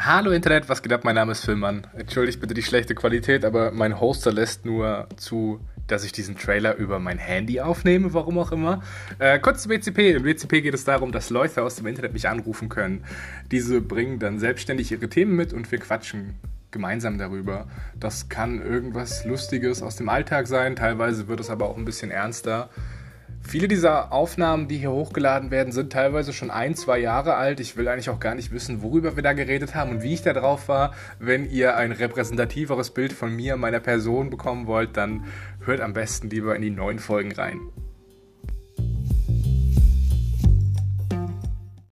Hallo Internet, was geht ab? Mein Name ist Filmmann. Entschuldigt bitte die schlechte Qualität, aber mein Hoster lässt nur zu, dass ich diesen Trailer über mein Handy aufnehme, warum auch immer. Äh, kurz zu WCP. Im WCP geht es darum, dass Leute aus dem Internet mich anrufen können. Diese bringen dann selbstständig ihre Themen mit und wir quatschen gemeinsam darüber. Das kann irgendwas Lustiges aus dem Alltag sein, teilweise wird es aber auch ein bisschen ernster. Viele dieser Aufnahmen, die hier hochgeladen werden, sind teilweise schon ein, zwei Jahre alt. Ich will eigentlich auch gar nicht wissen, worüber wir da geredet haben und wie ich da drauf war. Wenn ihr ein repräsentativeres Bild von mir, meiner Person bekommen wollt, dann hört am besten lieber in die neuen Folgen rein.